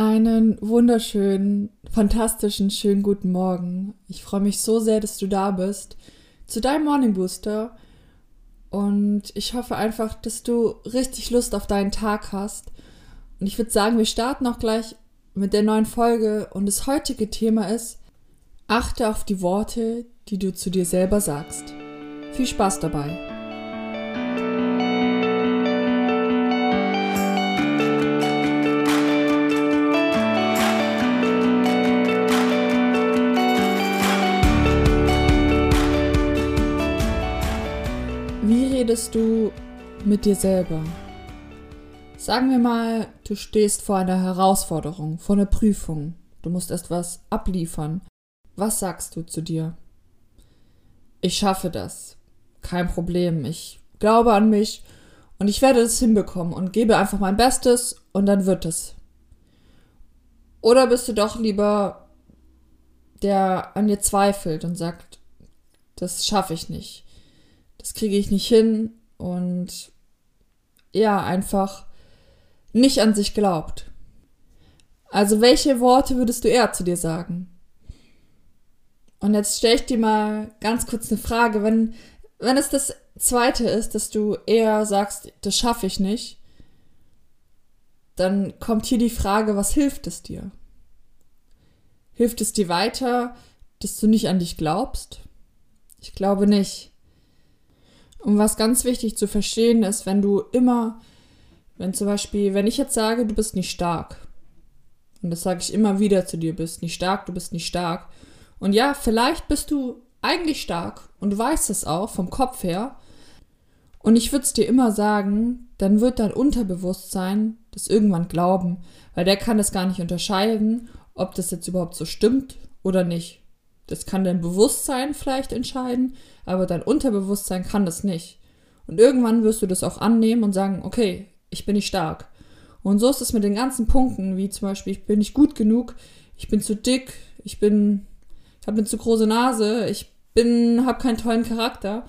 Einen wunderschönen, fantastischen, schönen guten Morgen. Ich freue mich so sehr, dass du da bist zu deinem Morning Booster. Und ich hoffe einfach, dass du richtig Lust auf deinen Tag hast. Und ich würde sagen, wir starten auch gleich mit der neuen Folge. Und das heutige Thema ist, achte auf die Worte, die du zu dir selber sagst. Viel Spaß dabei. Mit dir selber? Sagen wir mal, du stehst vor einer Herausforderung, vor einer Prüfung. Du musst erst was abliefern. Was sagst du zu dir? Ich schaffe das. Kein Problem. Ich glaube an mich und ich werde es hinbekommen und gebe einfach mein Bestes und dann wird es. Oder bist du doch lieber der an dir zweifelt und sagt, das schaffe ich nicht das kriege ich nicht hin und ja, einfach nicht an sich glaubt. Also welche Worte würdest du eher zu dir sagen? Und jetzt stelle ich dir mal ganz kurz eine Frage, wenn, wenn es das zweite ist, dass du eher sagst, das schaffe ich nicht, dann kommt hier die Frage, was hilft es dir? Hilft es dir weiter, dass du nicht an dich glaubst? Ich glaube nicht. Und was ganz wichtig zu verstehen ist, wenn du immer, wenn zum Beispiel, wenn ich jetzt sage, du bist nicht stark, und das sage ich immer wieder zu dir, bist nicht stark, du bist nicht stark. Und ja, vielleicht bist du eigentlich stark und du weißt es auch vom Kopf her. Und ich würde es dir immer sagen, dann wird dein Unterbewusstsein das irgendwann glauben, weil der kann es gar nicht unterscheiden, ob das jetzt überhaupt so stimmt oder nicht. Das kann dein Bewusstsein vielleicht entscheiden, aber dein Unterbewusstsein kann das nicht. Und irgendwann wirst du das auch annehmen und sagen, okay, ich bin nicht stark. Und so ist es mit den ganzen Punkten, wie zum Beispiel, ich bin nicht gut genug, ich bin zu dick, ich bin, ich habe eine zu große Nase, ich bin, habe keinen tollen Charakter.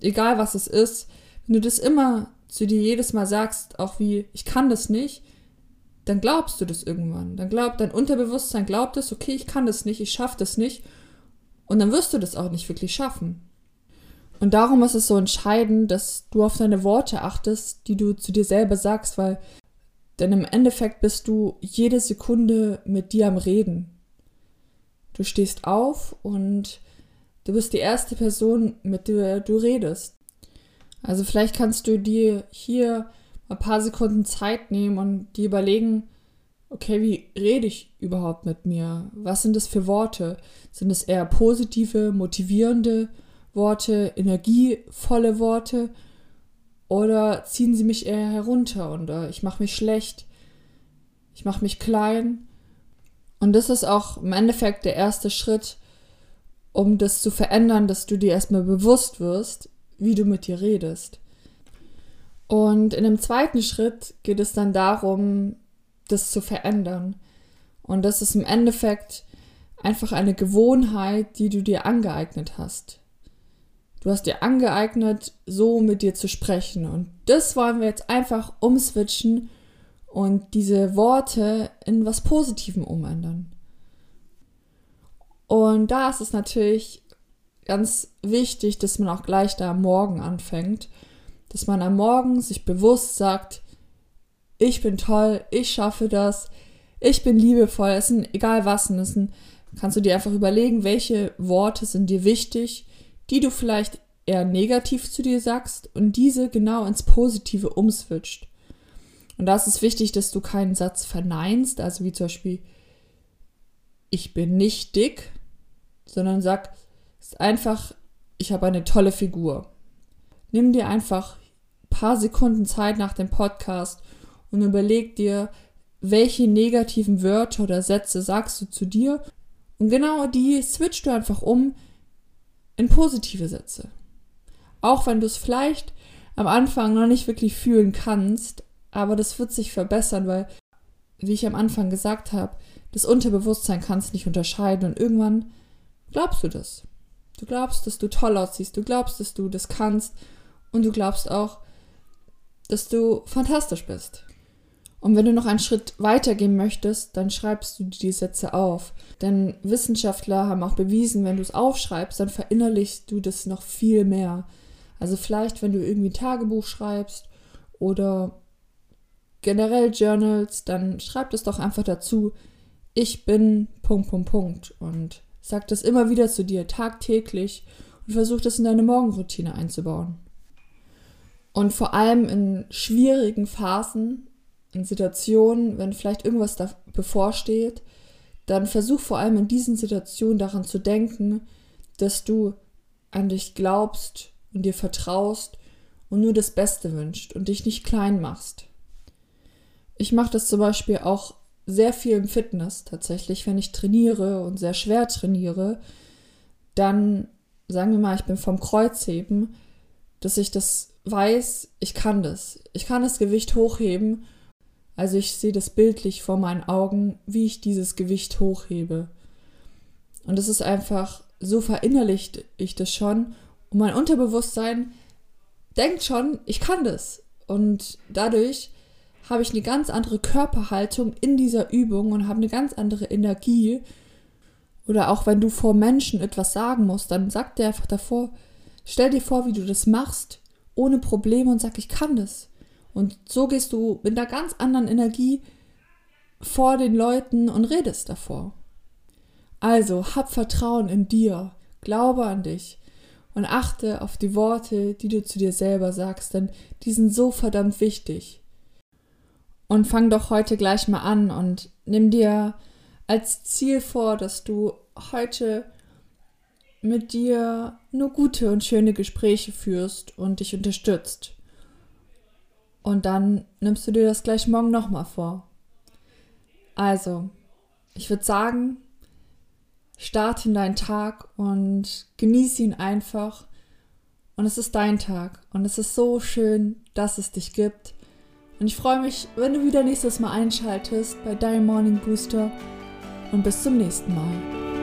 Egal was es ist, wenn du das immer zu dir jedes Mal sagst, auch wie, ich kann das nicht, dann glaubst du das irgendwann. Dann glaubt dein Unterbewusstsein glaubt es, okay, ich kann das nicht, ich schaffe das nicht. Und dann wirst du das auch nicht wirklich schaffen. Und darum ist es so entscheidend, dass du auf deine Worte achtest, die du zu dir selber sagst, weil denn im Endeffekt bist du jede Sekunde mit dir am Reden. Du stehst auf und du bist die erste Person, mit der du redest. Also vielleicht kannst du dir hier ein paar Sekunden Zeit nehmen und dir überlegen, okay, wie rede ich überhaupt mit mir? Was sind das für Worte? Sind es eher positive, motivierende Worte, energievolle Worte? Oder ziehen sie mich eher herunter und äh, ich mache mich schlecht, ich mache mich klein? Und das ist auch im Endeffekt der erste Schritt, um das zu verändern, dass du dir erstmal bewusst wirst, wie du mit dir redest. Und in dem zweiten Schritt geht es dann darum, das zu verändern. Und das ist im Endeffekt einfach eine Gewohnheit, die du dir angeeignet hast. Du hast dir angeeignet, so mit dir zu sprechen. Und das wollen wir jetzt einfach umswitchen und diese Worte in was Positivem umändern. Und da ist es natürlich ganz wichtig, dass man auch gleich da am Morgen anfängt dass man am Morgen sich bewusst sagt, ich bin toll, ich schaffe das, ich bin liebevoll, es sind egal was, es sind, kannst du dir einfach überlegen, welche Worte sind dir wichtig, die du vielleicht eher negativ zu dir sagst und diese genau ins Positive umswitcht. Und da ist es wichtig, dass du keinen Satz verneinst, also wie zum Beispiel, ich bin nicht dick, sondern sag, es ist einfach, ich habe eine tolle Figur. Nimm dir einfach ein paar Sekunden Zeit nach dem Podcast und überleg dir, welche negativen Wörter oder Sätze sagst du zu dir und genau die switchst du einfach um in positive Sätze. Auch wenn du es vielleicht am Anfang noch nicht wirklich fühlen kannst, aber das wird sich verbessern, weil, wie ich am Anfang gesagt habe, das Unterbewusstsein kann es nicht unterscheiden und irgendwann glaubst du das. Du glaubst, dass du toll aussiehst, du glaubst, dass du das kannst und du glaubst auch, dass du fantastisch bist. Und wenn du noch einen Schritt weiter gehen möchtest, dann schreibst du die Sätze auf. Denn Wissenschaftler haben auch bewiesen, wenn du es aufschreibst, dann verinnerlichst du das noch viel mehr. Also vielleicht, wenn du irgendwie ein Tagebuch schreibst oder generell Journals, dann schreib das doch einfach dazu. Ich bin Punkt, Punkt, Punkt. Und sag das immer wieder zu dir, tagtäglich und versuch das in deine Morgenroutine einzubauen. Und vor allem in schwierigen Phasen in Situationen, wenn vielleicht irgendwas da bevorsteht, dann versuch vor allem in diesen Situationen daran zu denken, dass du an dich glaubst und dir vertraust und nur das Beste wünscht und dich nicht klein machst. Ich mache das zum Beispiel auch sehr viel im Fitness tatsächlich, wenn ich trainiere und sehr schwer trainiere, dann sagen wir mal, ich bin vom Kreuzheben, dass ich das weiß, ich kann das. Ich kann das Gewicht hochheben also ich sehe das bildlich vor meinen Augen, wie ich dieses Gewicht hochhebe. Und es ist einfach, so verinnerlicht ich das schon. Und mein Unterbewusstsein denkt schon, ich kann das. Und dadurch habe ich eine ganz andere Körperhaltung in dieser Übung und habe eine ganz andere Energie. Oder auch wenn du vor Menschen etwas sagen musst, dann sag dir einfach davor, stell dir vor, wie du das machst, ohne Probleme und sag, ich kann das. Und so gehst du mit einer ganz anderen Energie vor den Leuten und redest davor. Also hab Vertrauen in dir, glaube an dich und achte auf die Worte, die du zu dir selber sagst, denn die sind so verdammt wichtig. Und fang doch heute gleich mal an und nimm dir als Ziel vor, dass du heute mit dir nur gute und schöne Gespräche führst und dich unterstützt. Und dann nimmst du dir das gleich morgen nochmal vor. Also, ich würde sagen, starte in deinen Tag und genieße ihn einfach. Und es ist dein Tag. Und es ist so schön, dass es dich gibt. Und ich freue mich, wenn du wieder nächstes Mal einschaltest bei deinem Morning Booster. Und bis zum nächsten Mal.